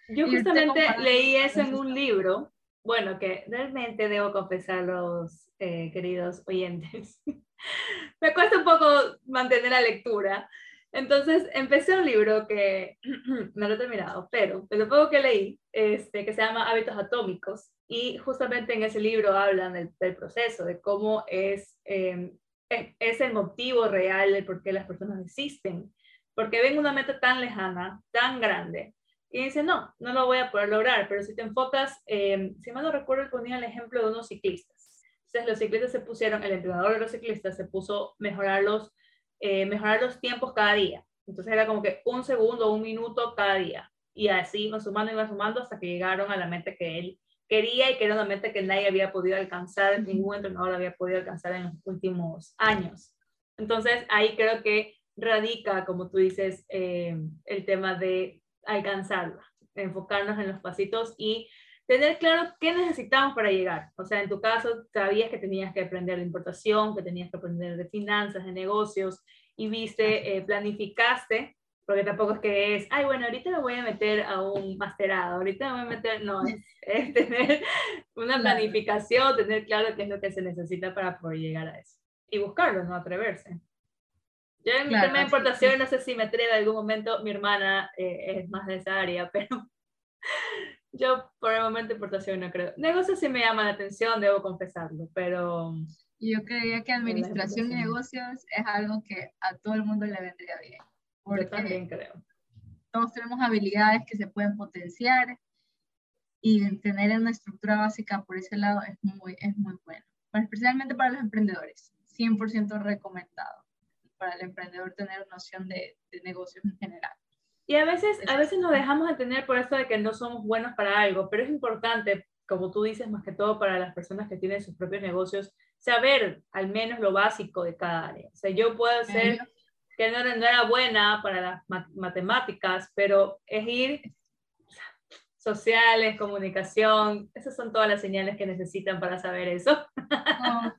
Yo justamente leí eso en un libro, bueno, que realmente debo confesar los eh, queridos oyentes. Me cuesta un poco mantener la lectura. Entonces empecé un libro que no lo he terminado, pero de lo poco que leí, este, que se llama Hábitos Atómicos, y justamente en ese libro hablan del, proceso, de cómo es, em, e, es el motivo real de por qué las personas existen, porque ven una meta tan lejana, tan grande, y dicen, no, no lo voy a poder lograr, pero si te enfocas, em, si mal no recuerdo, ponía el ejemplo de unos ciclistas entonces los ciclistas se pusieron, el entrenador de los ciclistas se puso mejorar los, eh, mejorar los tiempos cada día. Entonces era como que un segundo, un minuto cada día. Y así iban sumando, iban sumando hasta que llegaron a la meta que él quería y que era una meta que nadie había podido alcanzar, ningún entrenador había podido alcanzar en los últimos años. Entonces ahí creo que radica, como tú dices, eh, el tema de alcanzarla, enfocarnos en los pasitos y tener claro qué necesitamos para llegar. O sea, en tu caso, sabías que tenías que aprender de importación, que tenías que aprender de finanzas, de negocios, y viste, eh, planificaste, porque tampoco es que es, ay, bueno, ahorita me voy a meter a un masterado, ahorita me voy a meter, no, es, tener una planificación, tener claro qué es lo que se necesita para poder llegar a eso. Y buscarlo, no atreverse. Yo en mi tema de importación, no sé si me atrevo en algún momento, mi hermana eh, es más de esa área, pero yo por el momento importación no creo. Negocios sí me llama la atención, debo confesarlo, pero... Yo creía que administración y negocios es algo que a todo el mundo le vendría bien. Yo también creo. Todos tenemos habilidades que se pueden potenciar y tener una estructura básica por ese lado es muy, es muy bueno. especialmente para los emprendedores, 100% recomendado para el emprendedor tener noción de, de negocios en general. Y a veces, a veces nos dejamos entender por esto de que no somos buenos para algo, pero es importante, como tú dices, más que todo para las personas que tienen sus propios negocios, saber al menos lo básico de cada área. O sea, yo puedo ser que no, no era buena para las matemáticas, pero es ir sociales, comunicación, esas son todas las señales que necesitan para saber eso.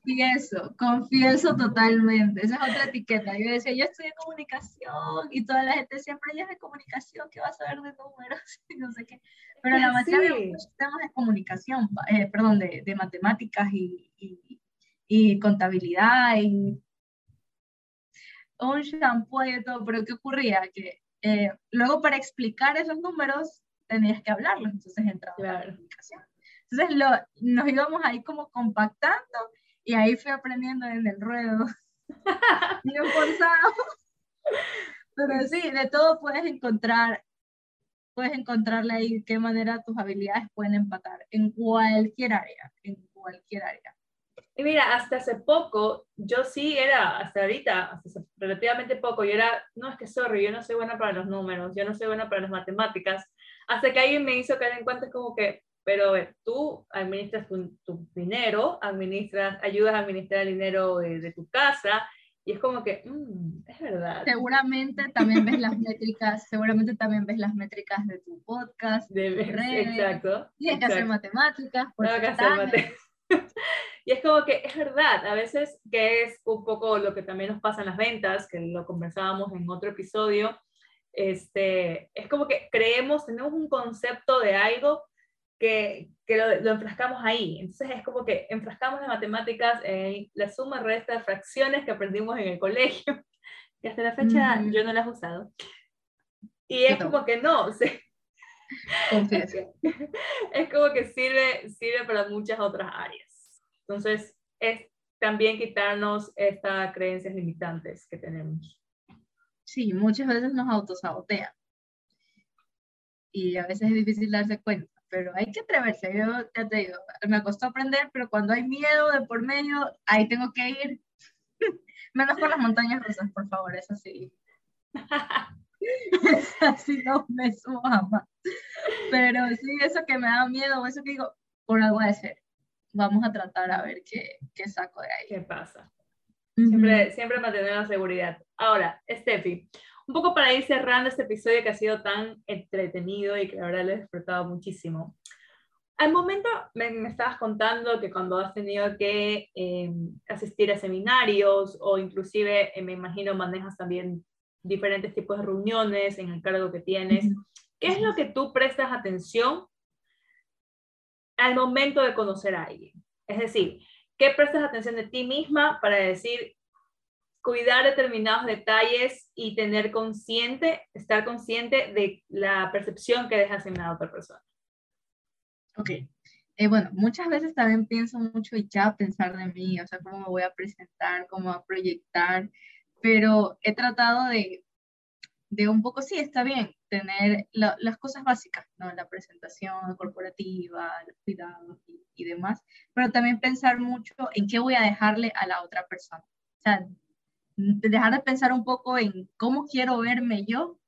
Confieso, confieso totalmente, esa es otra etiqueta. Yo decía, yo estudié comunicación y toda la gente siempre, ella es de comunicación, ¿qué vas a ver de números? no sé qué. Pero la mayoría de los sistemas de comunicación, eh, perdón, de, de matemáticas y, y, y, contabilidad y un shampoo y todo, pero ¿qué ocurría? Que eh, luego para explicar esos números tenías que hablarlos, entonces entraba la comunicación. Entonces lo, nos íbamos ahí como compactando y ahí fui aprendiendo en el ruedo. Bien forzado. Pero sí, de todo puedes encontrar, puedes encontrarle ahí qué manera tus habilidades pueden empatar en cualquier área, en cualquier área. Y mira, hasta hace poco, yo sí era, hasta ahorita, hasta relativamente poco, yo era, no es que sorry, yo no soy buena para los números, yo no soy buena para las matemáticas, hasta que alguien me hizo caer en cuenta como que, pero tú administras tu, dinero, administras, ayudas a administrar el dinero de, tu casa Y es como que, mm, es verdad. Seguramente también ves las métricas, seguramente también ves las métricas de tu podcast, de redes, exacto. Tienes que hacer matemáticas. Por que hacer matemáticas. y es como que es verdad, a veces que es un poco lo que también nos pasa en las ventas, que lo conversábamos en otro episodio, este, es como que creemos, tenemos un concepto de algo que, que lo, lo, enfrascamos ahí. Entonces es como que enfrascamos las matemáticas en la suma, resta, fracciones que aprendimos en el colegio, que hasta la fecha yo no las he usado. Y es como que no, es como que sirve, sirve para muchas otras áreas. Entonces es también quitarnos estas creencias limitantes que tenemos. Sí, muchas veces nos autosabotean. Y a veces es difícil darse cuenta, pero hay que atreverse. Yo ya te digo, me costó aprender, pero cuando hay miedo de por medio, ahí tengo que ir. Menos por las montañas rusas, por favor, eso sí. así no me subo jamás. Pero sí, eso que me da miedo, eso que digo, por algo de ser. Vamos a tratar a ver qué, qué saco de ahí. ¿Qué pasa? Siempre, siempre mantener la seguridad. Ahora, Steffi, un poco para ir cerrando este episodio que ha sido tan entretenido y que la verdad lo he disfrutado muchísimo. Al momento me, me estabas contando que cuando has tenido que eh, asistir a seminarios o inclusive, eh, me imagino, manejas también diferentes tipos de reuniones en el cargo que tienes. ¿Qué es lo que tú prestas atención al momento de conocer a alguien? Es decir, ¿Qué prestas atención de ti misma para decir, cuidar determinados detalles y tener consciente, estar consciente de la percepción que dejas en la otra persona? Ok. Eh, bueno, muchas veces también pienso mucho y ya pensar de mí, o sea, cómo me voy a presentar, cómo a proyectar, pero he tratado de, de un poco, sí, está bien, tener las cosas básicas, ¿no? La presentación corporativa, los cuidados y, demás, pero también pensar mucho en qué voy a dejarle a la otra persona. O sea, dejar de pensar un poco en cómo quiero verme yo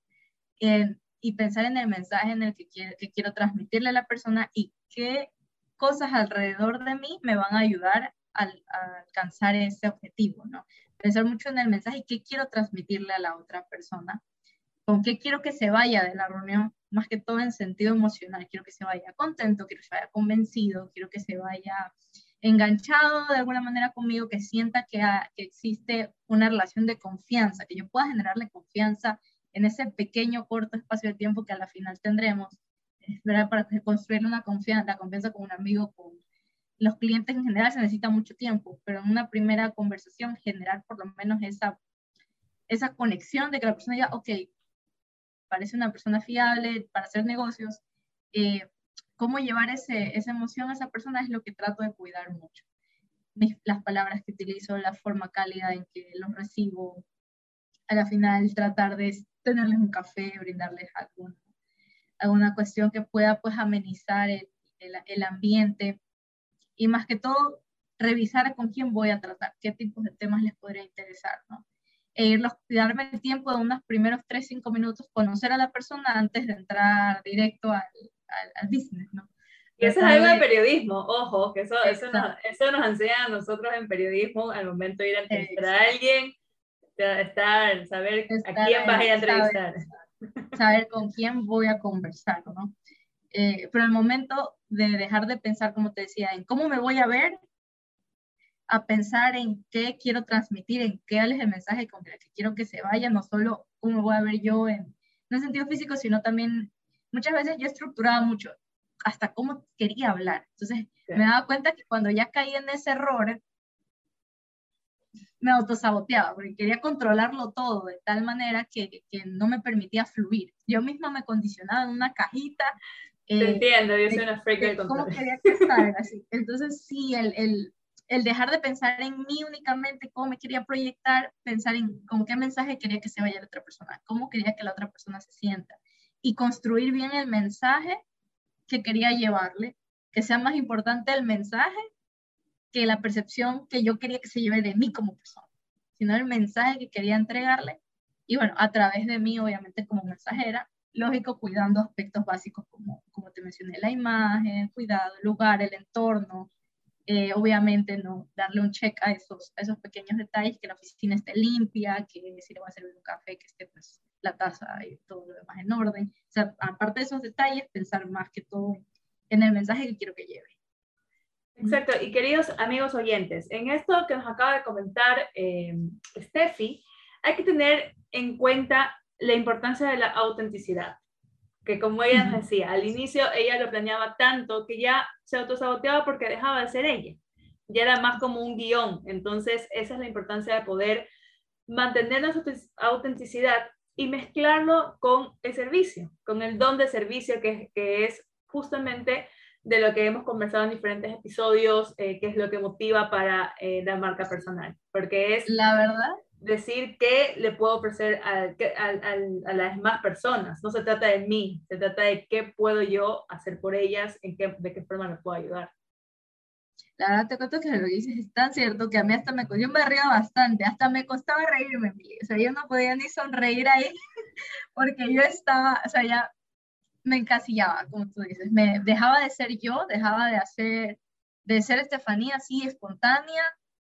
y pensar en el mensaje en el que quiero, que quiero transmitirle a la persona y qué cosas alrededor de mí me van a ayudar a, a alcanzar ese objetivo, ¿no? Pensar mucho en el mensaje y qué quiero transmitirle a la otra persona con qué quiero que se vaya de la reunión, más que todo en sentido emocional. Quiero que se vaya contento, quiero que se vaya convencido, quiero que se vaya enganchado de alguna manera conmigo, que sienta que, existe una relación de confianza, que yo pueda generarle confianza en ese pequeño, corto espacio de tiempo que a la final tendremos, ¿verdad? para construir una confianza, la confianza con un amigo, con los clientes en general se necesita mucho tiempo, pero en una primera conversación generar por lo menos esa, esa conexión de que la persona diga, ok, parece una persona fiable para hacer negocios, eh, cómo llevar ese, esa emoción a esa persona es lo que trato de cuidar mucho. las palabras que utilizo, la forma cálida en que los recibo, a la final tratar de tenerles un café, brindarles alguna, alguna cuestión que pueda pues amenizar el, el, el ambiente y más que todo revisar con quién voy a tratar, qué tipos de temas les podría interesar, ¿no? E irlos, darme el tiempo de unos primeros 3, 5 minutos, conocer a la persona antes de entrar directo al, al, business, ¿no? Y eso es algo de periodismo, ojo, que eso, eso, nos, eso nos enseña a nosotros en periodismo al momento de ir a entrevistar a alguien, estar, saber a quién vas a ir a entrevistar. Saber, saber, con quién voy a conversar, ¿no? Eh, pero el momento de dejar de pensar, como te decía, en cómo me voy a ver a pensar en qué quiero transmitir, en qué es el mensaje con el que quiero que se vaya, no solo cómo voy a ver yo en, no en sentido físico, sino también muchas veces yo estructuraba mucho hasta cómo quería hablar. Entonces me daba cuenta que cuando ya caí en ese error, me autosaboteaba, porque quería controlarlo todo de tal manera que, que no me permitía fluir. Yo misma me condicionaba en una cajita. Te eh, entiendo, yo soy una freak de ¿Cómo quería que así? Entonces sí, el, el el dejar de pensar en mí únicamente, cómo me quería proyectar, pensar en con qué mensaje quería que se vaya la otra persona, cómo quería que la otra persona se sienta y construir bien el mensaje que quería llevarle, que sea más importante el mensaje que la percepción que yo quería que se lleve de mí como persona, sino el mensaje que quería entregarle. Y bueno, a través de mí, obviamente como mensajera, lógico, cuidando aspectos básicos como, como te mencioné, la imagen, cuidado, el lugar, el entorno, Eh, obviamente, no darle un check a esos, a esos pequeños detalles, que la oficina esté limpia, que si le va a servir un café, que esté pues la taza y todo lo demás en orden. O sea, aparte de esos detalles, pensar más que todo en el mensaje que quiero que lleve. Exacto, y queridos amigos oyentes, en esto que nos acaba de comentar eh, Steffi, hay que tener en cuenta la importancia de la autenticidad, que como ella nos decía, al inicio ella lo planeaba tanto que ya se autosaboteaba porque dejaba de ser ella, ya era más como un guion, entonces esa es la importancia de poder mantener nuestra autenticidad y mezclarlo con el servicio, con el don de servicio que, que es justamente de lo que hemos conversado en diferentes episodios, eh, que es lo que motiva para eh, la marca personal, porque es... La verdad. Decir qué le puedo ofrecer a, a, las más personas. No se trata de mí, se trata de qué puedo yo hacer por ellas, en qué, de qué forma les puedo ayudar. La verdad te cuento que lo que dices es tan cierto que a mí hasta me, yo me río bastante, hasta me costaba reírme, o sea, yo no podía ni sonreír ahí porque yo estaba, o sea, ya me encasillaba, como tú dices, me dejaba de ser yo, dejaba de hacer, de ser Estefanía así espontánea,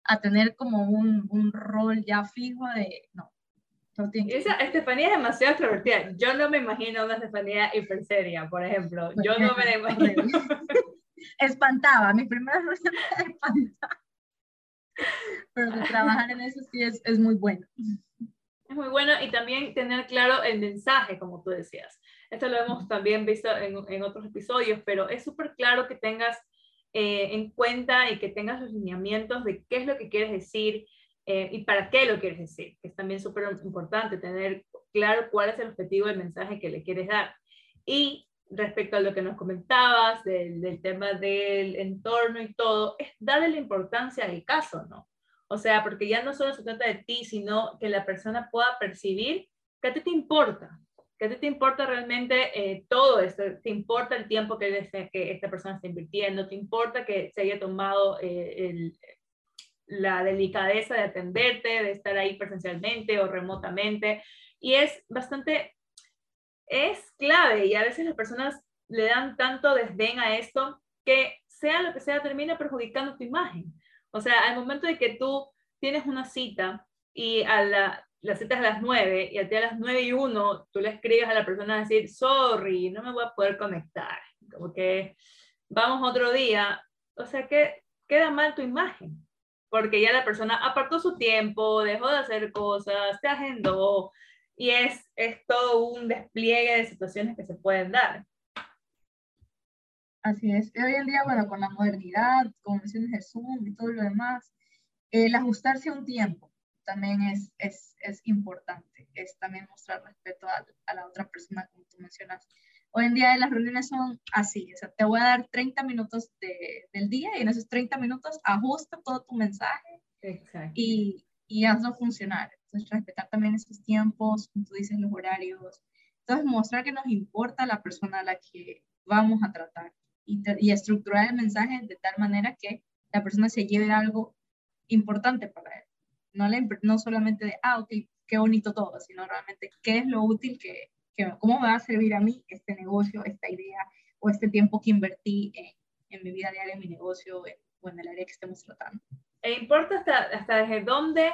a tener como un, un rol ya fijo de, no. Esa Estefanía es demasiado extrovertida. Yo no me imagino una Estefanía hiperseria, por ejemplo. Pues yo no me la imagino. espantaba, mi primera me espantaba. Pero trabajar en eso sí es, es muy bueno. Es muy bueno y también tener claro el mensaje, como tú decías. Esto lo hemos también visto en, en otros episodios, pero es súper claro que tengas eh, en cuenta y que tengas los lineamientos de qué es lo que quieres decir eh, y para qué lo quieres decir, que es también súper importante tener claro cuál es el objetivo del mensaje que le quieres dar. Y respecto a lo que nos comentabas del, del tema del entorno y todo, es darle la importancia al caso, ¿no? O sea, porque ya no solo se trata de ti, sino que la persona pueda percibir que a ti te importa, que a ti te importa realmente eh, todo esto, te importa el tiempo que, que, esta persona está invirtiendo, te importa que se haya tomado eh, el, la delicadeza de atenderte, de estar ahí presencialmente o remotamente. Y es bastante, es clave y a veces las personas le dan tanto desdén a esto que sea lo que sea termina perjudicando tu imagen. O sea, al momento de que tú tienes una cita y a la, la cita es a las 9 y a ti a las 9 y 1 tú le escribes a la persona a decir, sorry, no me voy a poder conectar, como que vamos otro día, o sea que queda mal tu imagen, porque ya la persona apartó su tiempo, dejó de hacer cosas, te agendó y es, es todo un despliegue de situaciones que se pueden dar. Así es. hoy en día, bueno, con la modernidad, con menciones de Zoom y todo lo demás, el ajustarse a un tiempo también es, es, es importante, es también mostrar respeto a, a, la otra persona, como tú mencionas. Hoy en día las reuniones son así, o sea, te voy a dar 30 minutos de, del día y en esos 30 minutos ajusta todo tu mensaje y, y hazlo funcionar. Entonces, respetar también esos tiempos, como tú dices, los horarios. Entonces, mostrar que nos importa la persona a la que vamos a tratar y, y estructurar el mensaje de tal manera que la persona se lleve algo importante para él no, no solamente de, ah, ok, qué bonito todo, sino realmente qué es lo útil que, que, cómo me va a servir a mí este negocio, esta idea o este tiempo que invertí en, en mi vida diaria, en mi negocio o en el área que estemos tratando. E importa hasta, hasta desde dónde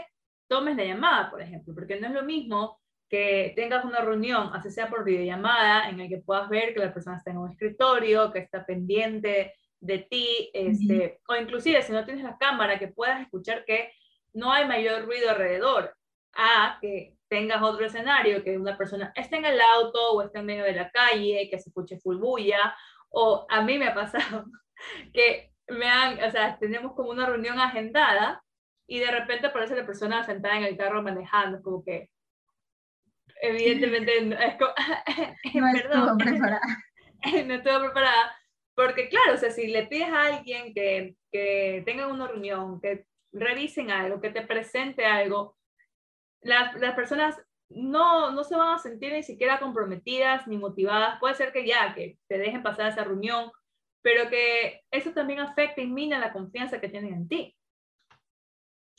tomes la llamada, por ejemplo, porque no es lo mismo que tengas una reunión, así sea por videollamada, en el que puedas ver que la persona está en un escritorio, que está pendiente de ti, este, o inclusive si no tienes la cámara, que puedas escuchar que no hay mayor ruido alrededor a que tengas otro escenario, que una persona esté en el auto o esté en medio de la calle, que se escuche full bulla, o a mí me ha pasado que me han, o sea, tenemos como una reunión agendada y de repente aparece la persona sentada en el carro manejando, como que evidentemente no, es como, no perdón, preparada. no estuvo preparada, porque claro, o sea, si le pides a alguien que, que tenga una reunión, que revisen algo, que te presente algo, las, las personas no, no se van a sentir ni siquiera comprometidas ni motivadas. Puede ser que ya, que te dejen pasar esa reunión, pero que eso también afecta y mina la confianza que tienen en ti.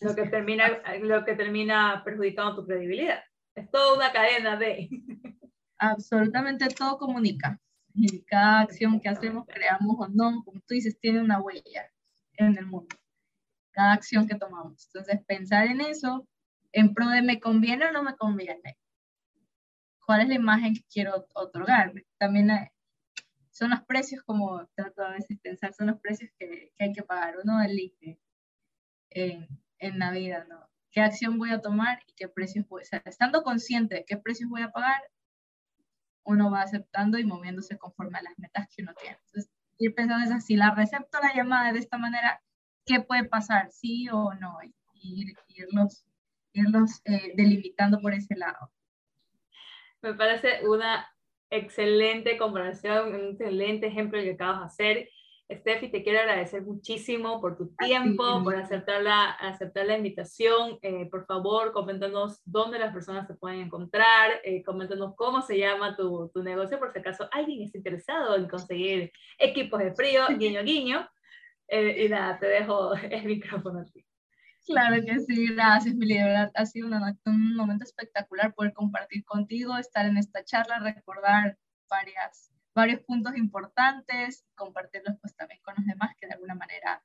Lo que termina, lo que termina perjudicando tu credibilidad. Es toda una cadena de... Absolutamente todo comunica. Y cada acción que hacemos, creamos o no, como tú dices, tiene una huella en el mundo, cada acción que tomamos. Entonces, pensar en eso, en pro de me conviene o no me conviene. ¿Cuál es la imagen que quiero otorgar? También son los precios, como trato a veces pensar, son los precios que, que hay que pagar. Uno elige en, en la vida, ¿no? ¿Qué acción voy a tomar y qué precios voy a... hacer? estando consciente de qué precios voy a pagar, uno va aceptando y moviéndose conforme a las metas que uno tiene. Entonces, ir pensando es así, la recepto la llamada de esta manera, ¿qué puede pasar? ¿Sí o no? Y irlos, irlos eh, delimitando por ese lado. Me parece una excelente comparación, un excelente ejemplo que acabas de hacer. Steffi, te quiero agradecer muchísimo por tu tiempo, por aceptar la, aceptar la invitación. Eh, por favor, coméntanos dónde las personas te pueden encontrar, eh, coméntanos cómo se llama tu, tu, negocio, por si acaso alguien está interesado en conseguir equipos de frío, guiño, guiño. Eh, y nada, te dejo el micrófono a ti. Claro que sí, gracias, Mili. Ha sido un momento espectacular poder compartir contigo, estar en esta charla, recordar varias varios puntos importantes, compartirlos pues también con los demás, que de alguna manera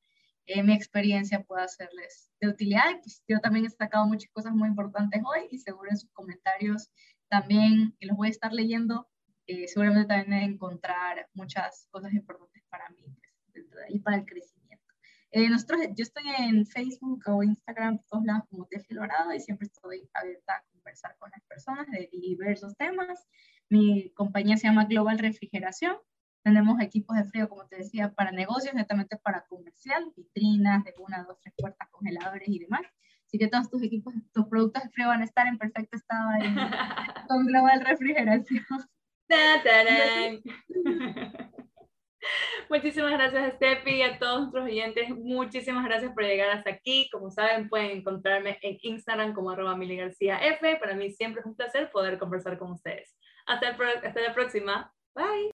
eh, mi experiencia pueda serles de utilidad. Y pues yo también he destacado muchas cosas muy importantes hoy y seguro en sus comentarios también, los voy a estar leyendo, eh, seguramente también encontrar muchas cosas importantes para mí y para el crecimiento. Eh, nosotros, yo estoy en Facebook o Instagram, todos lados como Tefi Lorado y siempre estoy abierta a conversar con las personas de diversos temas. Mi compañía se llama Global Refrigeración. Tenemos equipos de frío, como te decía, para negocios, netamente para comercial, vitrinas de una, dos, tres puertas, congeladores y demás. Así que todos tus equipos, tus productos de frío van a estar en perfecto estado ahí con Global Refrigeración. Muchísimas gracias, Steffi, y a todos nuestros oyentes. Muchísimas gracias por llegar hasta aquí. Como saben, pueden encontrarme en Instagram como arroba. Para mí siempre es un placer poder conversar con ustedes. Hasta, hasta la próxima. Bye.